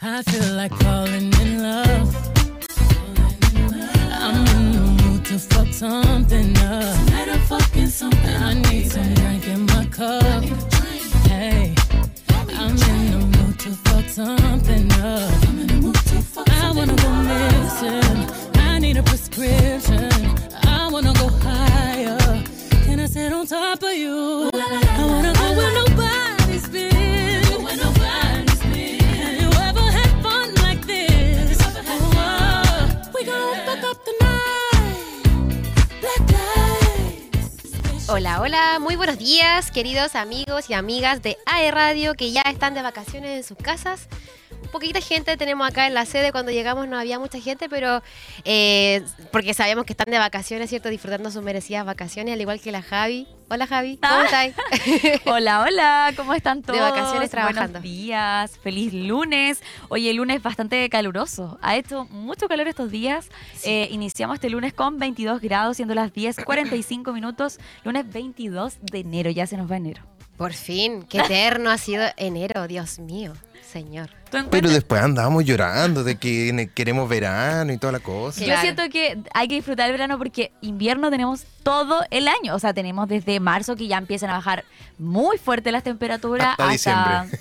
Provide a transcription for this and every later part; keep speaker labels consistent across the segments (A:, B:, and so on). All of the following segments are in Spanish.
A: I feel like falling in love. I'm in the mood to fuck something up. I need some drink in my cup. Hey, I'm in the mood to fuck something up. I wanna go missing. I need a prescription. I wanna go higher. Can I sit on top of you?
B: Hola, hola, muy buenos días, queridos amigos y amigas de AE Radio que ya están de vacaciones en sus casas. Poquita gente tenemos acá en la sede, cuando llegamos no había mucha gente, pero eh, porque sabíamos que están de vacaciones, ¿cierto? Disfrutando sus merecidas vacaciones, al igual que la Javi. Hola Javi, ¿cómo
C: Ah.
B: estás?
C: Hola, hola, ¿cómo están todos?
B: vacaciones trabajando.
C: Buenos días, feliz lunes. Oye, el lunes bastante caluroso. Ha hecho mucho calor estos días. Eh, iniciamos este lunes con 22 grados, siendo las 10.45 minutos. Lunes 22 de enero, ya se nos va enero.
B: Por fin, qué eterno ha sido enero, Dios mío, señor.
C: ¿Tú
D: Pero después andábamos llorando de que queremos verano y toda la cosa.
C: Yo siento que hay que disfrutar el verano porque invierno tenemos todo el año. O sea, tenemos desde marzo que ya empiezan a bajar muy fuerte las temperaturas
D: Hasta diciembre.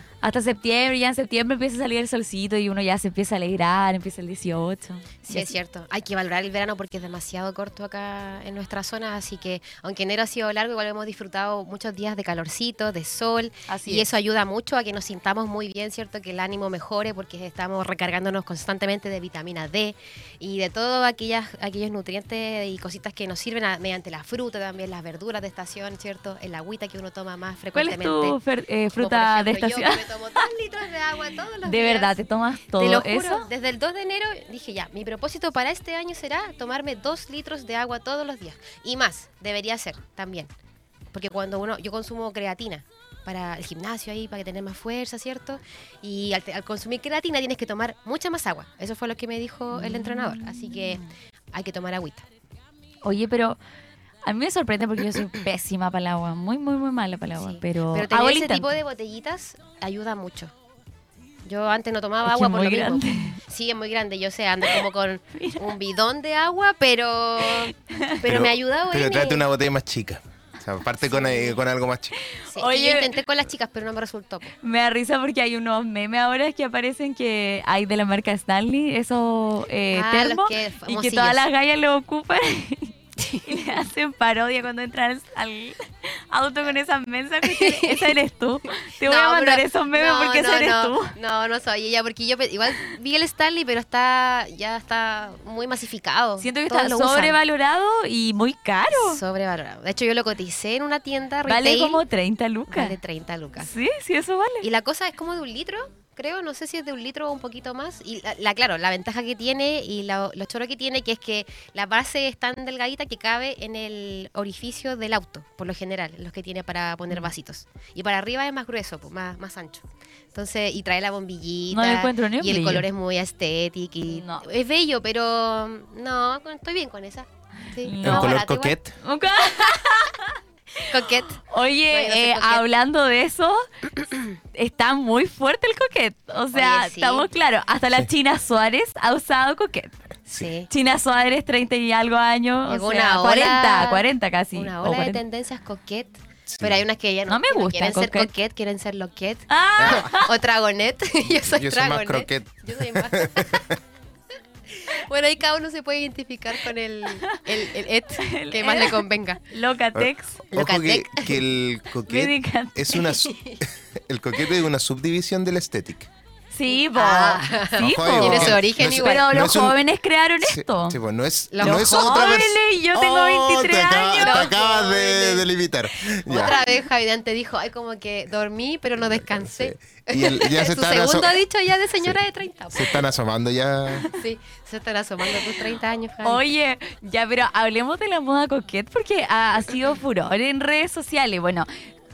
C: hasta septiembre. Ya en septiembre empieza a salir el solcito y uno ya se empieza a alegrar, empieza el 18.
B: Sí, es cierto. Hay que valorar el verano porque es demasiado corto acá en nuestra zona, así que aunque enero ha sido largo, igual hemos disfrutado muchos días de calorcito, de sol,
C: Así
B: y
C: es.
B: eso ayuda mucho a que nos sintamos muy bien, ¿cierto? Que el ánimo mejore porque estamos recargándonos constantemente de vitamina D y de todos aquellos nutrientes y cositas que nos sirven a- mediante la fruta también, las verduras de estación, ¿cierto? El agüita que uno toma más
C: ¿Cuál es
B: frecuentemente.
C: tu eh, fruta de estación?
B: Yo tomo dos litros de agua todos los
C: De
B: días.
C: verdad, ¿te tomas todo
B: Te lo juro,
C: eso?
B: desde el 2 de enero dije ya, mi propósito para este año será tomarme dos litros de agua todos los días. Y más, debería ser también. Porque cuando uno, yo consumo creatina para el gimnasio ahí, para tener más fuerza, ¿cierto? Y al, consumir creatina tienes que tomar mucha más agua. Eso fue lo que me dijo el entrenador. Así que hay que tomar agüita.
C: Oye, pero a mí me sorprende porque yo soy pésima para el agua. Muy, muy, muy mala para el agua.
B: Sí.
C: Pero,
B: Pero tener ese tipo de botellitas ayuda mucho. Yo antes no tomaba
C: Es
B: agua
C: es
B: por
C: muy
B: lo mismo.
C: grande.
B: Sí, es muy grande. Yo sé, ando como con un bidón de agua, pero pero, me ha ayudado
D: Pero
B: mi-
D: una botella más chica. O sea, parte con, eh, con algo más chico.
B: Sí,
C: Oye.
B: y yo intenté con las chicas, pero no me resultó.
C: Me da risa porque hay unos memes ahora que aparecen que hay de la marca Stanley, esos eh,
B: Ah,
C: termos,
B: los que-
C: y que todas las gallas lo ocupan y le hacen parodia cuando entran al, auto con esas mensas. Esa eres tú. Te voy a
B: No,
C: mandar
B: pero-
C: esos memes
B: no,
C: porque
B: no,
C: esa eres
B: no,
C: tú.
B: No, no soy ella, porque yo igual vi el Stanley, pero está ya está muy masificado.
C: Siento que
B: Todos
C: está
B: lo usan.
C: sobrevalorado y muy caro.
B: Sobrevalorado. De hecho, yo lo coticé en una tienda
C: Vale
B: retail.
C: como 30 lucas.
B: Vale 30 lucas.
C: Sí, sí, eso vale.
B: Y la cosa es como de un litro, creo, no sé si es de un litro o un poquito más. Y la, la- claro, la ventaja que tiene y la, lo choro que tiene, que es que la base es tan delgadita que cabe en el orificio del auto, por lo general, los que tiene para
C: Mm.
B: poner vasitos. Y para arriba es más grueso, pues, más, más ancho. Entonces, y trae la bombillita.
C: No encuentro ni un
B: Y el
C: brillo.
B: color es muy estético y
C: No.
B: es bello, pero no, estoy bien con esa. Sí, más
D: color
B: igual.
D: coquette.
B: Coquette.
C: Oye,
B: No,
C: eh, hablando de eso, está muy fuerte el coquet. O sea,
B: Oye, sí.
C: estamos claros, hasta la China Suárez ha usado coquet.
B: Sí.
C: China Suárez, 30 y algo años, o sea,
B: una
C: 40,
B: ola-
C: 40 casi.
B: Una
C: o
B: ola de
C: 40.
B: tendencias coquette. Pero hay unas que ya no,
C: No me gusta
B: quieren ser
C: coquette.
B: coquette, quieren ser loquette.
C: Ah,
B: o tragonet. yo soy
D: Yo soy más
B: tragonet.
D: croquette.
B: Yo soy más. bueno, ahí cada uno se puede identificar con el, el, el et que más le convenga.
C: Locatex.
D: Ojo que,
B: Locatec.
D: que el
C: Medicat.
D: es una el coquete es una subdivisión del estética.
C: Sí, po.
B: Ah.
C: sí, po.
B: Tiene su origen
D: no es-
B: igual.
C: Pero
D: no
C: los
D: es un-
C: jóvenes crearon
D: Sí,
C: esto.
D: sí, pues no es,
B: Los
D: no es otra
C: jóvenes,
D: vers-
C: yo tengo 23
D: te acaba-
C: años.
D: Te acabas de,
B: Jóvenes.
D: de limitar. Ya.
B: Otra vez Javier te dijo, ay, como que dormí, pero no descansé.
D: Y el- ya se
B: Su
D: están aso-
B: segundo dicho ya de señora
D: Sí.
B: de 30.
D: Se están asomando ya.
B: Sí, se están asomando tus 30 años, Javi.
C: Oye, ya, pero hablemos de la moda coquette porque ha, ha sido furor en redes sociales. Bueno,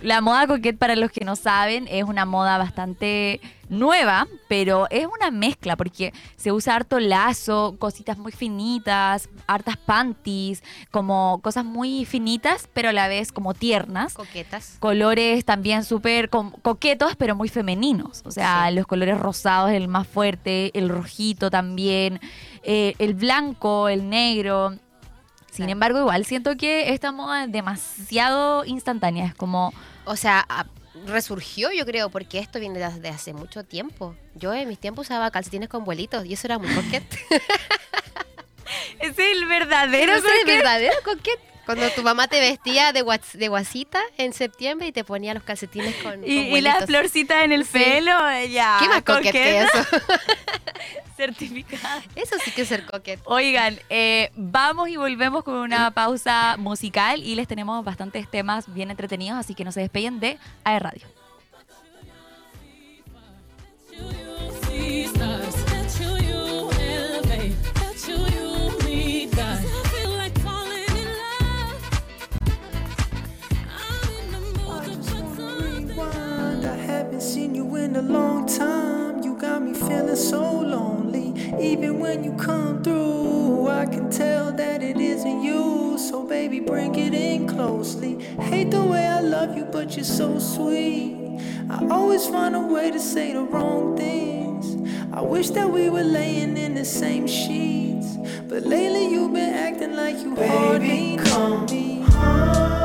C: La moda coquette, para los que no saben, es una moda bastante nueva, pero es una mezcla porque se usa harto lazo, cositas muy finitas, hartas panties, como cosas muy finitas, pero a la vez como tiernas.
B: Coquetas.
C: Colores también súper coquetos, pero muy femeninos. O sea,
B: Sí.
C: los colores rosados, el más fuerte, el rojito también, eh, el blanco, el negro. Sin embargo, igual siento que esta moda es demasiado instantánea. Es como,
B: O sea, resurgió yo creo, porque esto viene desde hace mucho tiempo. Yo en mis tiempos usaba calcetines con vuelitos y eso era muy coquete.
C: es el verdadero
B: es
C: coquete.
B: verdadero coquete. Cuando tu mamá te vestía de, guas- de guasita en septiembre y te ponía los calcetines con, con
C: Y, y las florcitas en el
B: Sí.
C: pelo, ya.
B: ¿Qué más coquete que eso?
C: Certificada.
B: Eso sí que es ser coquete.
C: Oigan, eh, vamos y volvemos con una pausa musical y les tenemos bastantes temas bien entretenidos, así que no se despeguen de AE Radio.
E: Seen you in a long time. You got me feeling so lonely. Even when you come through, I can tell that it isn't you. So, baby, bring it in closely. Hate the way I love you, but you're so sweet. I always find a way to say the wrong things. I wish that we were laying in the same sheets. But lately, you've been acting like you hardly know me. I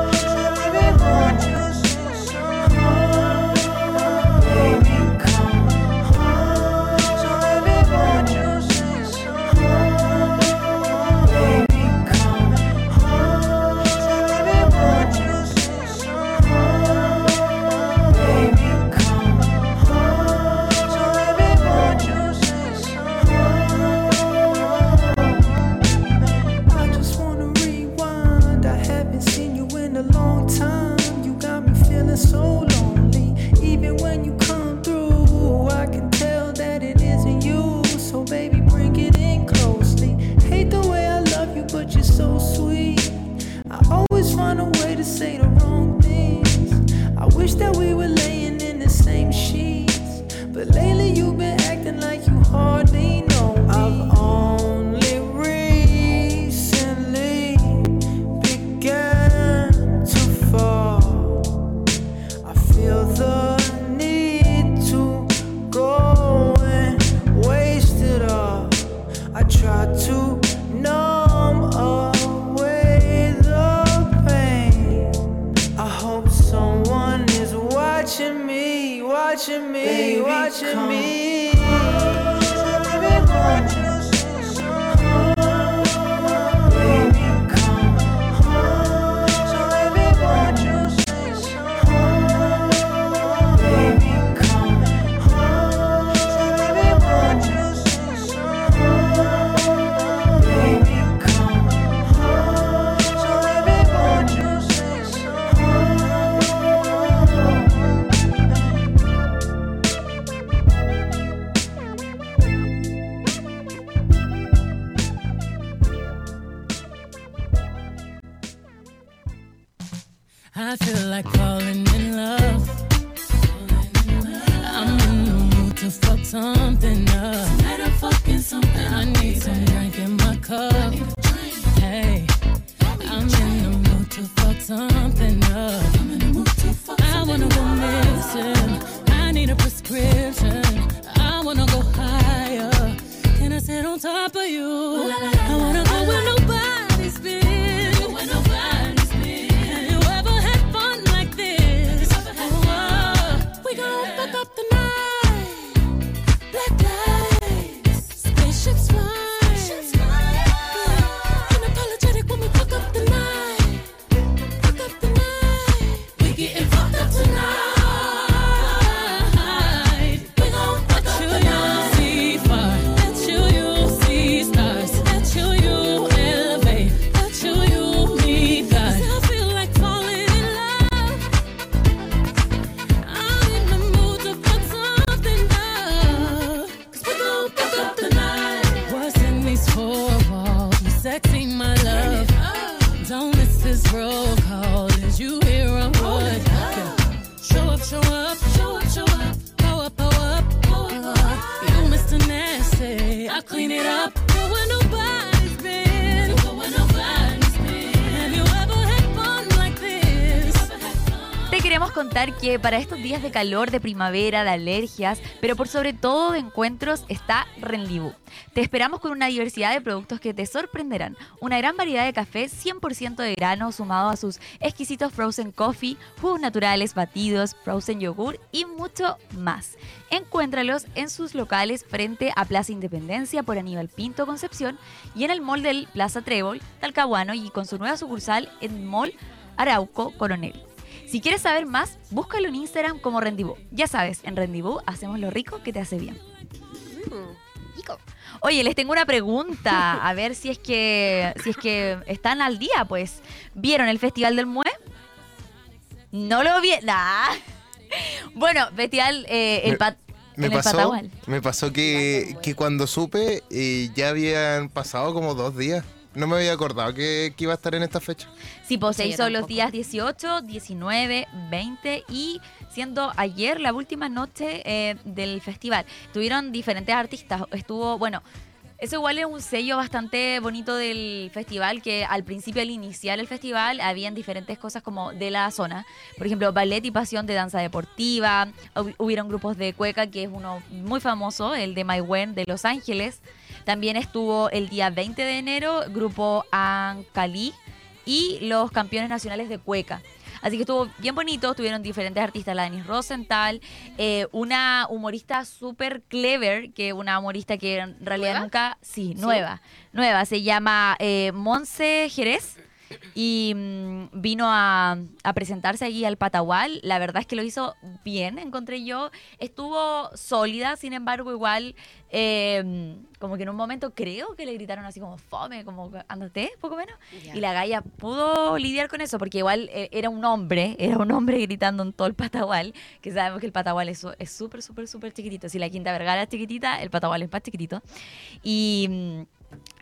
E: I feel
C: para estos días de calor, de primavera, de alergias, pero por sobre todo de encuentros, está Renlibú. Te esperamos con una diversidad de productos que te sorprenderán. Una gran variedad de café 100% de grano sumado a sus exquisitos frozen coffee, jugos naturales, batidos, frozen yogur y mucho más. Encuéntralos en sus locales frente a Plaza Independencia por Aníbal Pinto Concepción y en el mall del Plaza Trébol, Talcahuano y con su nueva sucursal en Mall Arauco Coronel. Si quieres saber más, búscalo en Instagram como Rendibú. Ya sabes, en Rendibú hacemos lo rico que te hace bien.
B: Mm, rico.
C: Oye, les tengo una pregunta, a ver si es que si es que están al día, pues. ¿Vieron el Festival del Mue? No lo vi. Nah. Bueno, Festival eh, el
D: Me-
C: pat-
D: pasó, me pasó que, que cuando supe eh, ya habían pasado como dos días. No me había acordado que, que iba a estar en esta fecha.
C: Sí, pues se
B: Sí,
C: hizo los días 18, 19, 20 y siendo ayer la última noche eh, del festival. Tuvieron diferentes artistas. Estuvo, bueno, eso igual es un sello bastante bonito del festival, que al principio, al iniciar el festival, habían diferentes cosas como de la zona. Por ejemplo, ballet y pasión de danza deportiva. Hub- Hubieron grupos de cueca, que es uno muy famoso, el de My Wen de Los Ángeles. También estuvo el día 20 de enero, grupo Ancalí y los campeones nacionales de cueca. Así que estuvo bien bonito, estuvieron diferentes artistas, la Denise Rosenthal, eh, una humorista súper clever, que una humorista que en realidad
B: ¿Nueva?
C: nunca, sí, nueva, nueva, se llama eh, Monse Jerez y mm, vino a, a presentarse allí al Patagual. La verdad es que lo hizo bien, encontré yo. Estuvo sólida, sin embargo, igual, eh, como que en un momento creo que le gritaron así como fome, como andate, poco menos. Y la galla pudo lidiar con eso, porque igual eh, era un hombre, era un hombre gritando en todo el Patagual, que sabemos que el Patagual es súper, súper, súper chiquitito. Si la Quinta Vergara es chiquitita, el Patagual es más chiquitito. Y mm,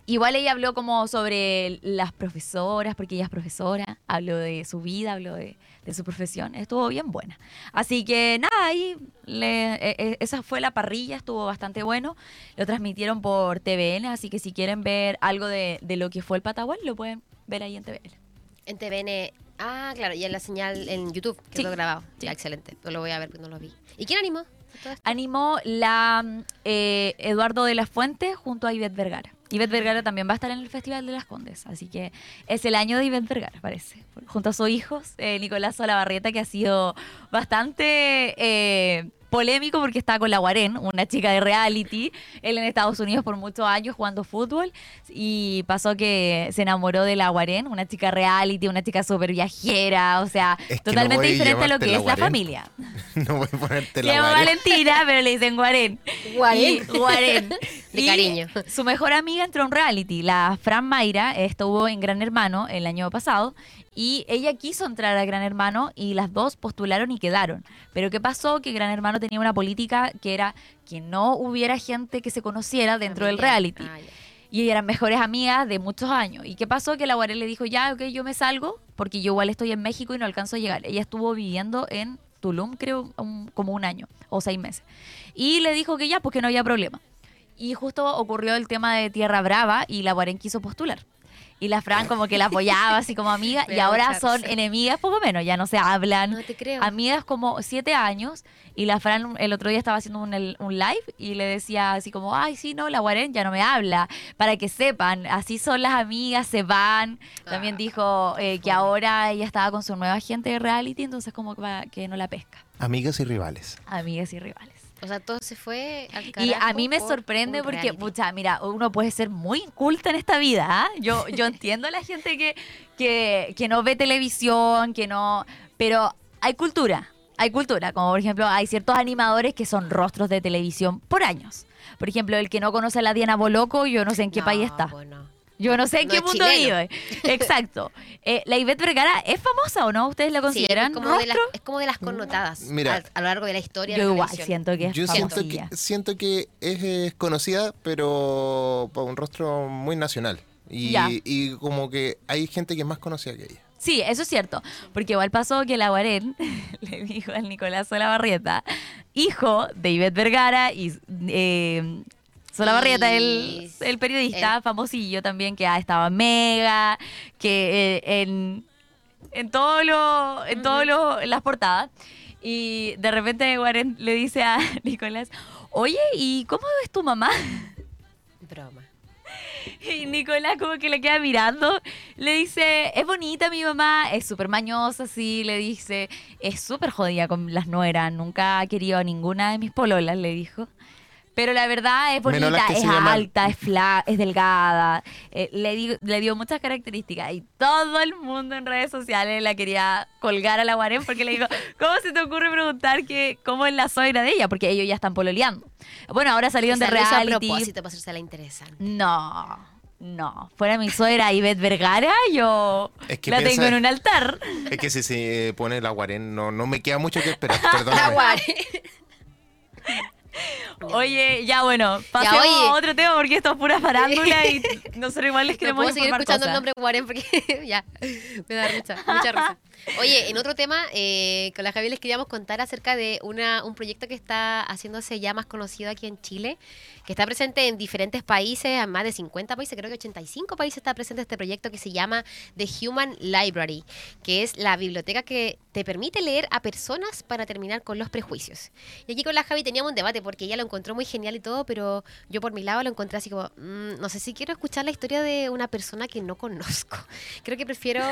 C: igual ella habló como sobre las profesoras, porque ella es profesora, habló de su vida, habló de, de su profesión, estuvo bien buena. Así que nada, ahí le- eh, esa fue la parrilla, estuvo bastante bueno. Lo transmitieron por TVN, así que si quieren ver algo de, de lo que fue el Patagual, lo pueden ver ahí en TVN.
B: En TVN. Ah, claro, y en la señal en YouTube, que
C: Sí.
B: lo grabado.
C: Sí.
B: Ya, excelente. Pues lo voy a ver porque no lo vi. ¿Y quién animó?
C: Animó la eh, Eduardo de la Fuente junto a Ivette Vergara. Ivette Vergara también va a estar en el Festival de las Condes, así que es el año de Ivette Vergara, parece. Junto a sus hijos, eh, Nicolás Solabarrieta, que ha sido bastante eh, polémico porque está con la Guarén, una chica de reality, él en Estados Unidos por muchos años jugando fútbol, y pasó que se enamoró de la Guarén, una chica reality, una chica súper viajera, o sea,
D: Es que no
C: totalmente diferente a lo que
D: la
C: es la familia.
D: no voy a ponerte la
C: llama. Valentina, pero le dicen Guarén.
B: Guarén.
C: Y- Guarén.
B: De
C: Y
B: cariño.
C: Su mejor amiga entró en reality. La Fran Mayra estuvo en Gran Hermano el año pasado y ella quiso entrar a Gran Hermano y las dos postularon y quedaron. Pero ¿qué pasó? Que Gran Hermano tenía una política que era que no hubiera gente que se conociera dentro del reality.
B: Ah, ya.
C: Y eran mejores amigas de muchos años. ¿Y qué pasó? Que la Guarén le dijo, ya, ok, yo me salgo, porque yo igual estoy en México y no alcanzo a llegar. Ella estuvo viviendo en Tulum, creo, un- como un año o seis meses. Y le dijo que ya, pues que no había problema. Y justo ocurrió el tema de Tierra Brava y la Guarén quiso postular. Y la Fran como que la apoyaba así como amiga y ahora son enemigas poco menos, ya no se hablan.
B: No te creo.
C: Amigas como siete años y la Fran el otro día estaba haciendo un, live y le decía así como, ay, sí, no, la Guarén ya no me habla, para que sepan, así son las amigas, se van. También
B: Ah,
C: dijo eh, que ahora ella estaba con su nueva gente de reality, entonces como que no la pesca.
D: Amigas y rivales.
C: Amigas y rivales.
B: O sea, todo se fue al
C: Y a
B: carajo
C: mí me
B: por
C: sorprende porque,
B: reality.
C: pucha, mira, uno puede ser muy inculta en esta vida. ¿ah? Yo, yo entiendo a la gente que, que, que no ve televisión, que no. Pero hay cultura. Hay cultura. Como por ejemplo, hay ciertos animadores que son rostros de televisión por años. Por ejemplo, el que no conoce a la Diana Boloco, yo no sé en qué
B: No,
C: país está.
B: pues no.
C: Yo no sé en
B: No
C: qué mundo
B: chileno.
C: vive. Exacto. Eh, la Ivette Vergara es famosa o no? ¿Ustedes la
B: Sí,
C: consideran
B: es como, de las,
C: rostro?
B: es como de las connotadas
D: Mira.
B: a, a lo largo de la historia. de
C: Yo
B: la
C: igual
B: televisión.
C: siento que es
D: Yo siento que, siento que es, eh, conocida, pero por un rostro muy nacional. Y,
C: Ya.
D: y como que hay gente que es más conocida que ella.
C: Sí, eso es cierto. Porque igual pasó que la Guarén le dijo al Nicolás Olavarrieta, hijo de Ivette Vergara y eh, Solabarrieta, el, el periodista famosillo también que ha estado en Mega, que eh, en, en todo lo, en todo lo, en las portadas. Y de repente Warren le dice a Nicolás, oye, ¿y cómo es tu mamá?
B: Broma.
C: Y Nicolás como que le queda mirando, le dice, es bonita mi mamá, es súper mañosa, sí, le dice, es súper jodida con las nueras, nunca ha querido a ninguna de mis pololas, le dijo. Pero la verdad es bonita, es
D: llaman-
C: alta, es fla, es delgada, eh, le, di- le dio muchas características y todo el mundo en redes sociales la quería colgar a la Guarén porque le dijo, ¿cómo se te ocurre preguntar que cómo es la suegra de ella? Porque ellos ya están pololeando. Bueno, ahora salieron
B: O sea,
C: de
B: lo hizo a
C: reality.
B: propósito para hacerse la interesante.
C: No, no. Fuera mi suegra Ivette Vergara, yo
D: Es que
C: la
D: piensa-
C: tengo en un altar.
D: Es que si se pone la guarén, no, no me queda mucho que esperar.
B: La
D: Perdóname.
C: Oye, ya bueno, pasemos a otro tema porque esto es pura farándula y nosotros igual les
B: No
C: queremos
B: puedo seguir escuchando el
C: cosas.
B: nombre Warren porque ya me da mucha, mucha risa. Oye, en otro tema, eh, con la Javi les queríamos contar acerca de una, un proyecto que está haciéndose ya más conocido aquí en Chile, que está presente en diferentes países, en más de 50 países, creo que 85 países está presente este proyecto que se llama The Human Library, que es la biblioteca que te permite leer a personas para terminar con los prejuicios. Y aquí con la Javi teníamos un debate porque ella lo encontró muy genial y todo, pero yo por mi lado lo encontré así como, mm, no sé si quiero escuchar la historia de una persona que no conozco. Creo que prefiero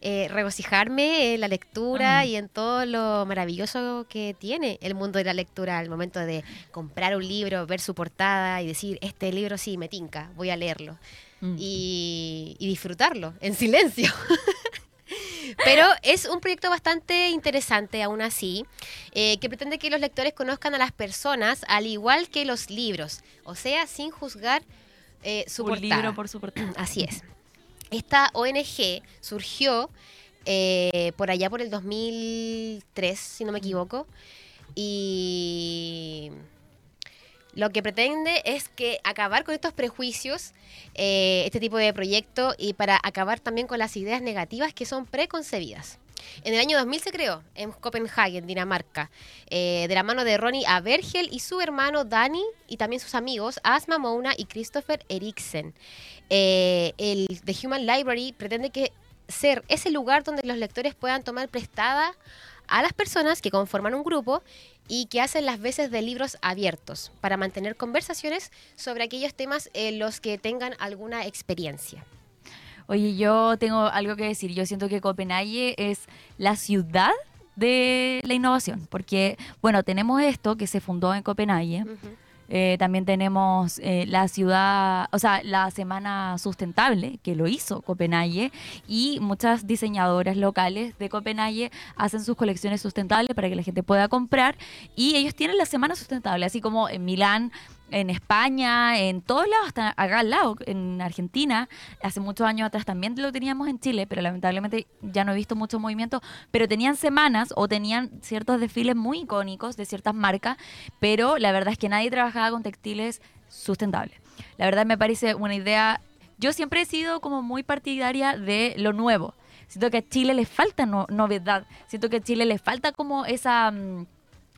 B: eh, regocijarme en la lectura
C: Mm.
B: y en todo lo maravilloso que tiene el mundo de la lectura al momento de comprar un libro, ver su portada y decir, este libro sí me tinca, voy a leerlo.
C: Mm.
B: Y, y disfrutarlo en silencio. Pero es un proyecto bastante interesante aún así, eh, que pretende que los lectores conozcan a las personas al igual que los libros, o sea, sin juzgar eh, su
C: un
B: portada.
C: libro por su portada.
B: Así es. Esta ONG surgió eh, por allá por el 2003, si no me equivoco, y lo que pretende es que acabar con estos prejuicios, eh, este tipo de proyecto, y para acabar también con las ideas negativas que son preconcebidas. En el año 2000 se creó en Copenhague, Dinamarca, eh, de la mano de Ronnie Avergel y su hermano Danny y también sus amigos Asma Mouna y Christopher Eriksen. Eh, el The Human Library pretende que ser ese lugar donde los lectores puedan tomar prestada a las personas que conforman un grupo y que hacen las veces de libros abiertos para mantener conversaciones sobre aquellos temas en los que tengan alguna experiencia.
C: Oye, yo tengo algo que decir. Yo siento que Copenhague es la ciudad de la innovación, porque, bueno, tenemos esto que se fundó en Copenhague. Eh, también tenemos eh, la ciudad, o sea, la Semana Sustentable, que lo hizo Copenhague, y muchas diseñadoras locales de Copenhague hacen sus colecciones sustentables para que la gente pueda comprar, y ellos tienen la Semana Sustentable, así como en Milán, en España, en todos lados, hasta acá al lado, en Argentina, hace muchos años atrás también lo teníamos en Chile, pero lamentablemente ya no he visto mucho movimiento, pero tenían semanas o tenían ciertos desfiles muy icónicos de ciertas marcas, pero la verdad es que nadie trabajaba con textiles sustentables. La verdad me parece una idea, yo siempre he sido como muy partidaria de lo nuevo. Siento que a Chile le falta no- novedad, siento que a Chile le falta como esa, mm,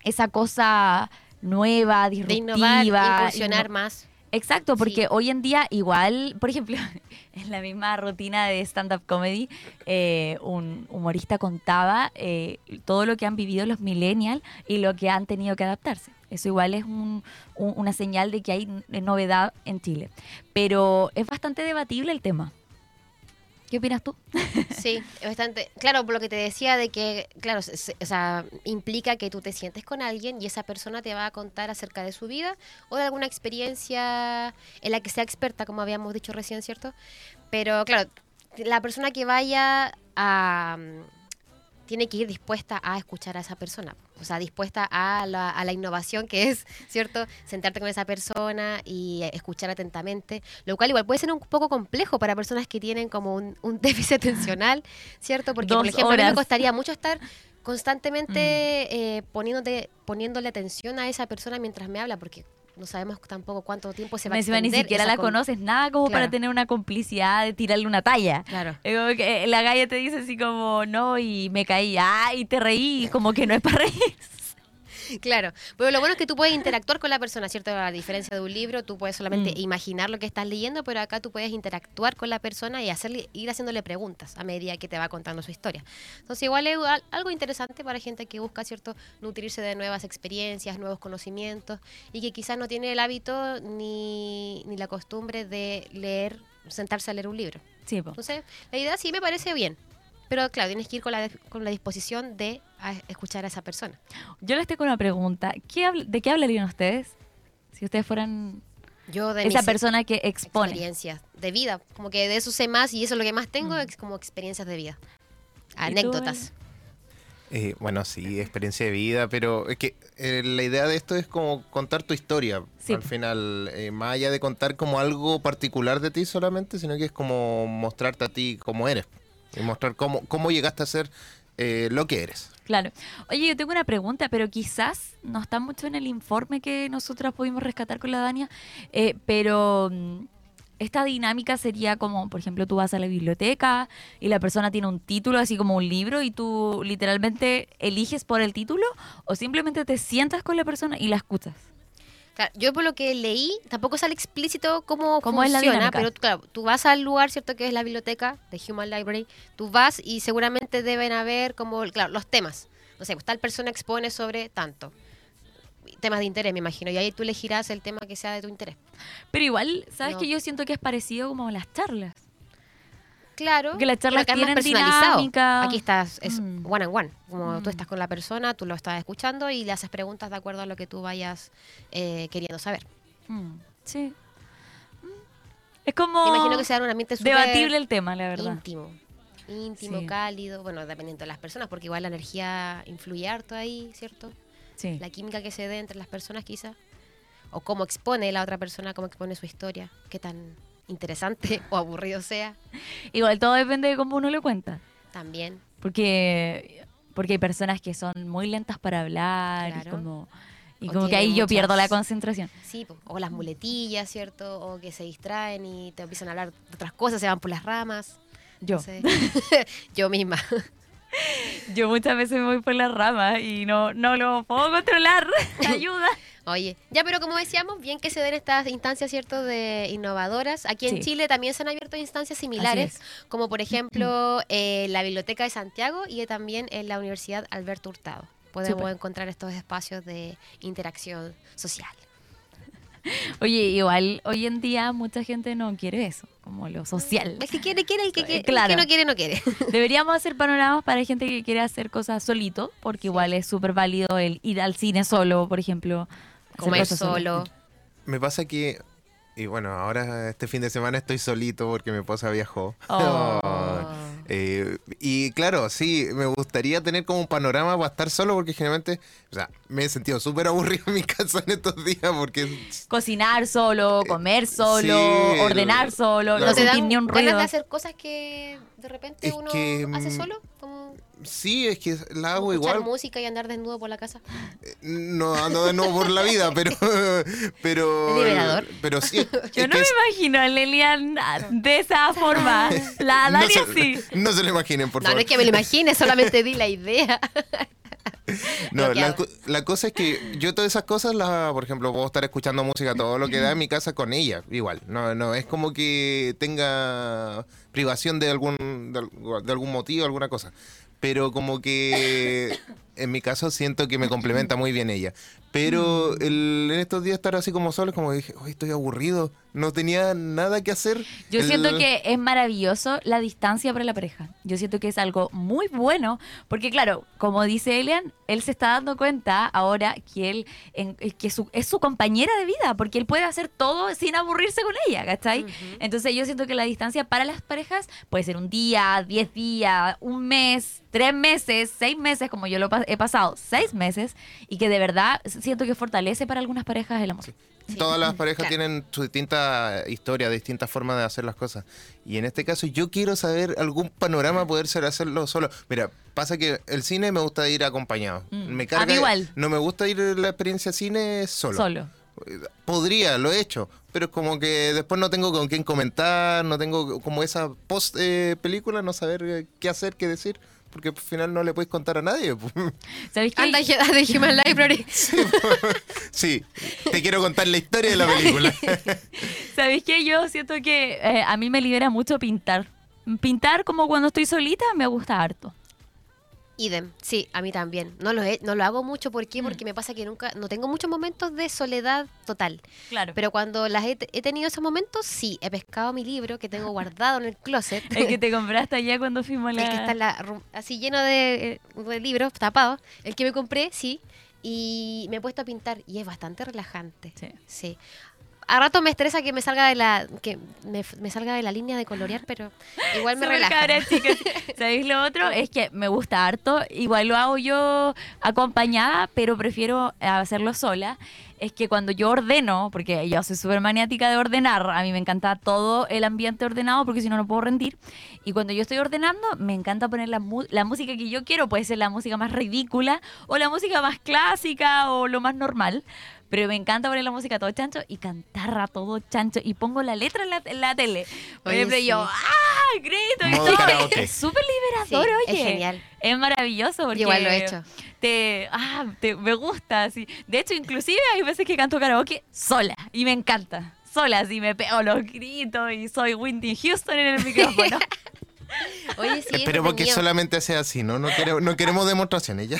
C: esa cosa nueva,
B: De
C: disruptiva.
B: innovar, incursionar
C: inno-
B: más.
C: Exacto, porque
B: Sí.
C: hoy en día igual, por ejemplo, en la misma rutina de stand-up comedy, eh, un humorista contaba eh, todo lo que han vivido los millennials y lo que han tenido que adaptarse. Eso igual es un- un- una señal de que hay novedad en Chile. Pero es bastante debatible el tema. ¿Qué opinas tú?
B: Sí, es bastante. Claro, por lo que te decía de que, claro, o sea, implica que tú te sientes con alguien y esa persona te va a contar acerca de su vida o de alguna experiencia en la que sea experta, como habíamos dicho recién, ¿cierto? Pero claro, la persona que vaya a tiene que ir dispuesta a escuchar a esa persona, o sea, dispuesta a la, a la innovación que es, ¿cierto? Sentarte con esa persona y escuchar atentamente, lo cual igual puede ser un poco complejo para personas que tienen como un, un déficit atencional, ¿cierto? Porque, por ejemplo, a mí me costaría mucho estar constantemente eh, poniéndote, poniéndole atención a esa persona mientras me habla, porque no sabemos tampoco cuánto tiempo se va a
C: ni siquiera la
B: con-
C: conoces nada como para tener una complicidad de tirarle una talla.
B: Claro.
C: Es como que la galla te dice así como, no, y me caí, ah, y te reí, como que no es para reír.
B: Claro, pero lo bueno es que tú puedes interactuar con la persona, ¿cierto? A diferencia de un libro, tú puedes solamente
C: Mm.
B: imaginar lo que estás leyendo, pero acá tú puedes interactuar con la persona y hacerle, ir haciéndole preguntas a medida que te va contando su historia. Entonces igual es al- algo interesante para gente que busca, ¿cierto? Nutrirse de nuevas experiencias, nuevos conocimientos y que quizás no tiene el hábito ni, ni la costumbre de leer, sentarse a leer un libro.
C: Sí.
B: Entonces, la idea sí me parece bien. Pero claro, tienes que ir con la, con la disposición de a- escuchar a esa persona.
C: Yo les tengo una pregunta. ¿Qué habl- ¿De qué hablarían ustedes si ustedes fueran
B: Yo de
C: esa persona que expone?
B: experiencias de vida, como que de eso sé más y eso es lo que más tengo,
C: Mm.
B: es como experiencias de vida.
C: tú,
B: Anécdotas.
D: Eh, bueno, sí, experiencia de vida, pero es que eh, la idea de esto es como contar tu historia.
C: Sí.
D: Al final, eh, más allá de contar como algo particular de ti solamente, sino que es como mostrarte a ti como eres. Y mostrar cómo, cómo llegaste a ser eh, lo que eres.
C: Claro. Oye, yo tengo una pregunta, pero quizás no está mucho en el informe que nosotras pudimos rescatar con la Dania, eh, pero mm, esta dinámica sería como, por ejemplo, tú vas a la biblioteca y la persona tiene un título, así como un libro, y tú literalmente eliges por el título o simplemente te sientas con la persona y la escuchas.
B: Claro, yo por lo que leí, tampoco sale explícito cómo,
C: ¿Cómo es la
B: funciona, pero claro, tú vas al lugar, ¿cierto? Que es la biblioteca de Human Library, tú vas y seguramente deben haber como, claro, los temas. No sé, pues tal persona expone sobre tanto. Temas de interés, me imagino, y ahí tú elegirás el tema que sea de tu interés.
C: Pero igual, ¿sabes
B: No.
C: que yo siento que es parecido como a las charlas?
B: Claro.
C: Porque las charlas
B: más
C: tienen
B: personalizado.
C: dinámica.
B: Aquí estás, es
C: Mm.
B: one on one. Como
C: Mm.
B: tú estás con la persona, tú lo estás escuchando y le haces preguntas de acuerdo a lo que tú vayas eh, queriendo saber.
C: Mm, sí. Es como
B: Me imagino que sea un ambiente
C: debatible el tema, la verdad.
B: íntimo. Íntimo,
C: Sí.
B: cálido, bueno, dependiendo de las personas, porque igual la energía influye harto ahí, ¿cierto?
C: Sí.
B: La química que se dé entre las personas quizás. O cómo expone la otra persona, cómo expone su historia, qué tan interesante o aburrido sea,
C: Igual todo depende de cómo uno lo cuenta.
B: también.
C: Porque, porque hay personas que son muy lentas para hablar y como, y
B: O
C: como que ahí yo pierdo la concentración.
B: Sí, o las muletillas, ¿cierto? O que se distraen y te empiezan a hablar de otras cosas, se van por las ramas.
C: Yo.
B: no sé. Yo misma.
C: Yo muchas veces me voy por las ramas y no, no lo puedo controlar. Ayuda.
B: Oye, ya, pero como decíamos, bien que se den estas instancias, ¿cierto?, de innovadoras. Aquí en
C: Sí.
B: Chile también se han abierto instancias similares, como por ejemplo eh, la Biblioteca de Santiago y también en la Universidad Alberto Hurtado. Podemos encontrar estos espacios de interacción social.
C: Oye, igual hoy en día mucha gente no quiere eso, como lo social.
B: El que quiere, quiere, el que, quiere, el
C: claro.
B: que no quiere, no quiere.
C: Deberíamos hacer panoramas para gente que quiere hacer cosas solito, porque igual es súper válido el ir al cine solo, por ejemplo.
B: Comer solo.
D: Me pasa que, y bueno, ahora este fin de semana estoy solito porque mi esposa viajó.
C: Oh.
D: Eh, y claro, sí, me gustaría tener como un panorama para estar solo porque generalmente, o sea, me he sentido súper aburrido en mi casa en estos días porque
C: Cocinar solo, comer solo,
D: sí,
C: ordenar solo, no
B: ¿No te
C: sentir
B: dan
C: ni un
B: ganas
C: ruido.
B: de hacer cosas que de repente
D: Es
B: uno
D: que,
B: hace
D: mm,
B: solo? Como
D: sí, es que la hago
B: escuchar
D: igual.
B: música y andar desnudo por la casa.
D: No ando de nuevo por la vida, pero. pero
B: liberador.
D: Pero sí.
C: Yo no me
D: es-
C: imagino a Lelian de esa forma. La
D: no,
C: Daria
D: se,
C: sí.
D: no se lo imaginen, por
B: no,
D: favor.
B: no es que me lo imagine, solamente di la idea.
D: No, la, cosa es que yo todas esas cosas, las, por ejemplo, puedo estar escuchando música todo lo que da en mi casa con ella, igual. No, no es como que tenga privación de algún, de, al- de algún motivo, alguna cosa. Pero como que en mi caso siento que me complementa muy bien ella. Pero el- en estos días estar así como solo, es como dije, hoy estoy aburrido, no tenía nada que hacer.
C: Yo
D: El-
C: siento que es maravilloso la distancia para la pareja. Yo siento que es algo muy bueno, porque claro, como dice Elian, él se está dando cuenta ahora que él en- que su- es su compañera de vida, porque él puede hacer todo sin aburrirse con ella, ¿cachai? Entonces yo siento que la distancia para las parejas puede ser un día, diez días, un mes, tres meses, seis meses, como yo lo pa- he pasado, seis meses, y que de verdad siento que fortalece para algunas parejas el amor.
B: Sí.
D: Todas las parejas
B: Claro.
D: tienen su distinta historia, distintas formas de hacer las cosas. Y en este caso yo quiero saber algún panorama poder ser hacerlo solo. Mira, pasa que el cine me gusta ir acompañado.
C: Mm.
D: Me
C: A
D: carga,
C: mí igual.
D: No me gusta ir a la experiencia cine solo.
C: Solo.
D: Podría, lo he hecho, pero es como que después no tengo con quién comentar, no tengo como esa post eh, película, no saber eh, qué hacer, qué decir. Porque al final no le puedes contar a nadie.
C: ¿Sabéis qué?
B: Anda de Human Library.
D: Sí, te quiero contar la historia de la película.
C: ¿Sabéis qué? Yo siento que eh, a mí me libera mucho pintar. Pintar como cuando estoy solita me gusta harto.
B: Idem, sí, a mí también. No lo, he- no lo hago mucho, ¿por
C: Mm.
B: qué? Porque me pasa que nunca, no tengo muchos momentos de soledad total.
C: Claro.
B: Pero cuando las he, he tenido esos momentos, sí, he pescado mi libro que tengo guardado en el closet.
C: El que te compraste allá cuando fuimos a
B: El
C: la...
B: que está en la así lleno de, eh, de libros tapados. El que me compré, sí. Y me he puesto a pintar y es bastante relajante.
C: Sí.
B: Sí. A rato me estresa que me salga de la que me, me salga de la línea de colorear, pero igual me relaja.
C: chicas. ¿Sabéis lo otro? Es que me gusta harto. Igual lo hago yo acompañada, pero prefiero hacerlo sola. Es que cuando yo ordeno, porque yo soy súper maniática de ordenar, a mí me encanta todo el ambiente ordenado porque si no, no puedo rendir. Y cuando yo estoy ordenando, me encanta poner la, mu- la música que yo quiero. Puede ser la música más ridícula o la música más clásica o lo más normal. Pero me encanta poner la música todo chancho y cantar a todo chancho. Y pongo la letra en la, en la tele. Por ejemplo,
B: sí.
C: yo, ¡ah! Grito y todo. Es súper liberador,
B: Sí,
C: oye.
B: es genial.
C: Es maravilloso porque...
B: Igual lo he hecho.
C: Te, ah, te- me gusta, así. De hecho, inclusive hay veces que canto karaoke sola. Y me encanta. Sola, así me pego los gritos y soy Whitney Houston en el micrófono.
B: Oye, sí,
D: Esperemos que
B: entretenido.
D: solamente sea así, ¿no? No queremos, no queremos demostraciones ya.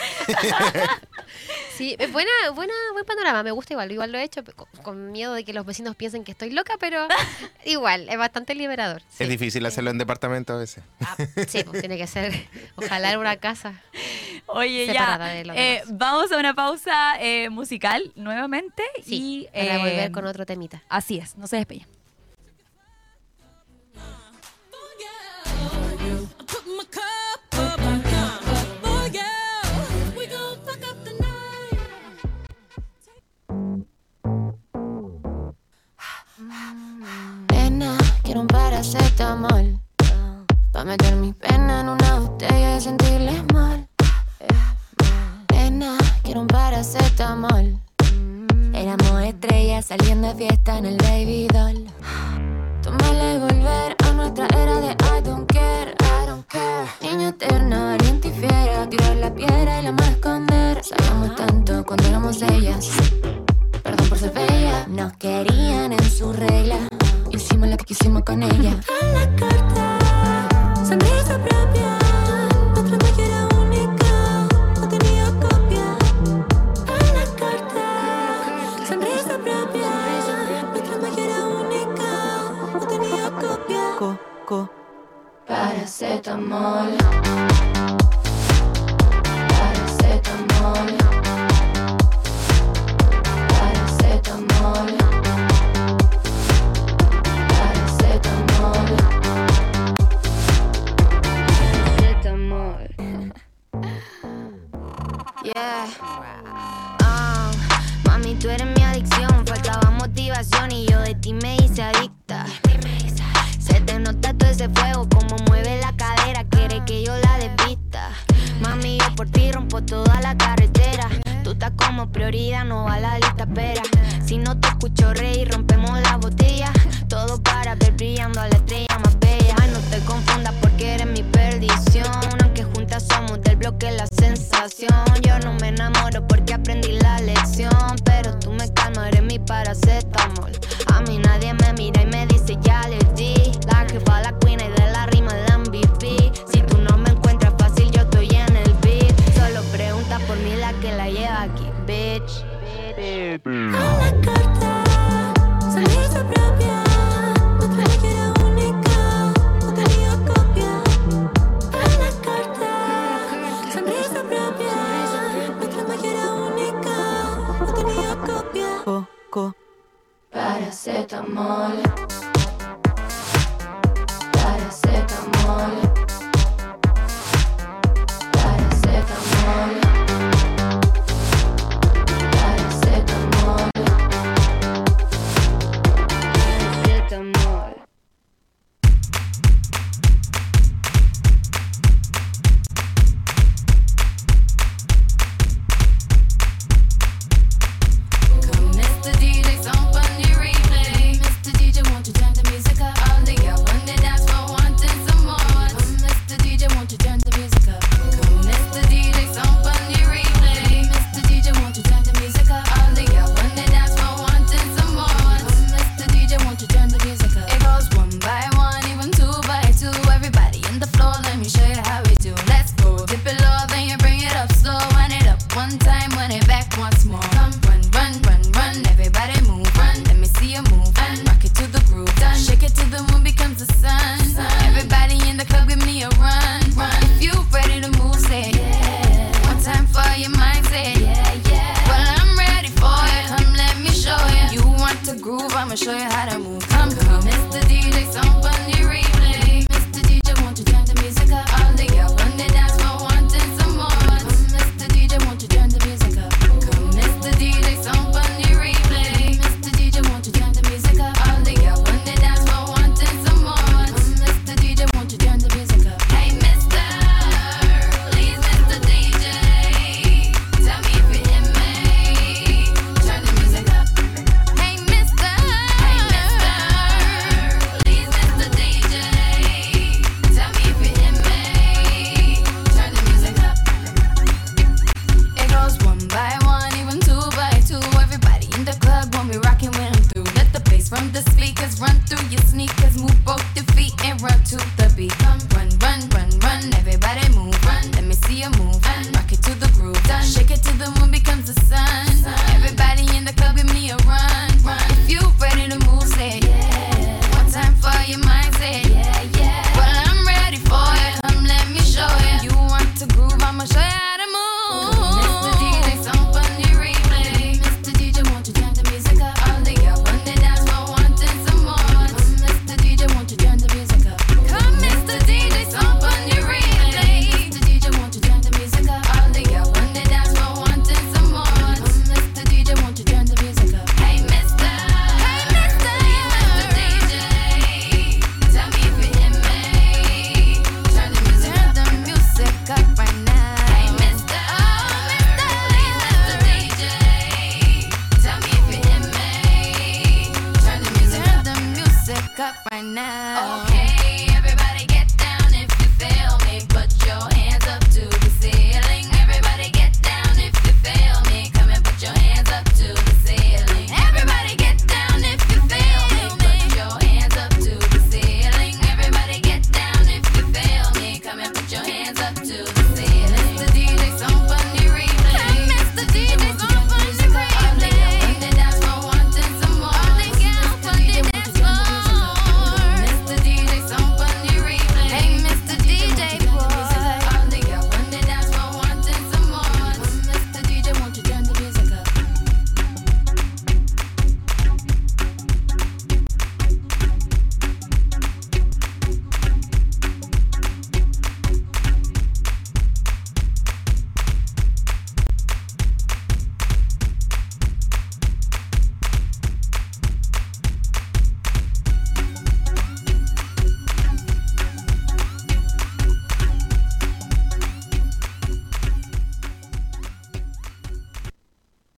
B: Sí, es buena, buena, buen panorama, me gusta igual, igual lo he hecho con, con miedo de que los vecinos piensen que estoy loca, pero igual, es bastante liberador. sí.
D: Es difícil hacerlo en departamento a veces.
B: Ah, sí, pues tiene que ser, ojalá en una casa.
C: Oye, ya. eh, vamos a una pausa eh, musical nuevamente.
B: Sí,
C: y,
B: para volver
C: eh,
B: con otro temita.
C: Así es, no se despeguen.
F: Quiero un paracetamol. Pa' meter mi pena en una botella y sentirles mal. Nena, quiero un paracetamol. Éramos estrellas saliendo de fiesta en el Baby Doll. Tómale volver a nuestra era de I don't care, I don't care. Niño eterno, valiente y fiera Tirar la piedra y la más esconder. Sabíamos tanto cuando éramos ellas. Perdón por ser bella. Nos querían en su regla. Hicimos lo que quisimos con ella. En la carta, sonrisa propia. Nuestra magia era única. No tenía copia. En la carta, sonrisa propia. Nuestra magia era única. No tenía copia.
E: Coco.
F: Paracetamol. Paracetamol. Yo de ti me hice adicta. Se te nota todo ese fuego, como mueve la cadera, quiere que yo la desvista. Mami, yo por ti rompo toda la carretera. Tú estás como prioridad, no va la lista espera. Si no te escucho reír, rompemos la botella. Todo para ver brillando a la estrella te confundas porque eres mi perdición. Aunque juntas somos del bloque la sensación. Yo no me enamoro porque aprendí la lección. Pero tú me calmas, eres mi paracetamol. A mí nadie me mira y me dice ya le di. La jefa, la queen y de la rima el MVP. Si tú no me encuentras fácil, yo estoy en el beat. Solo pregunta por mí la que la lleva aquí, bitch. A copia.
E: Coco.
F: Paracetamol. Paracetamol.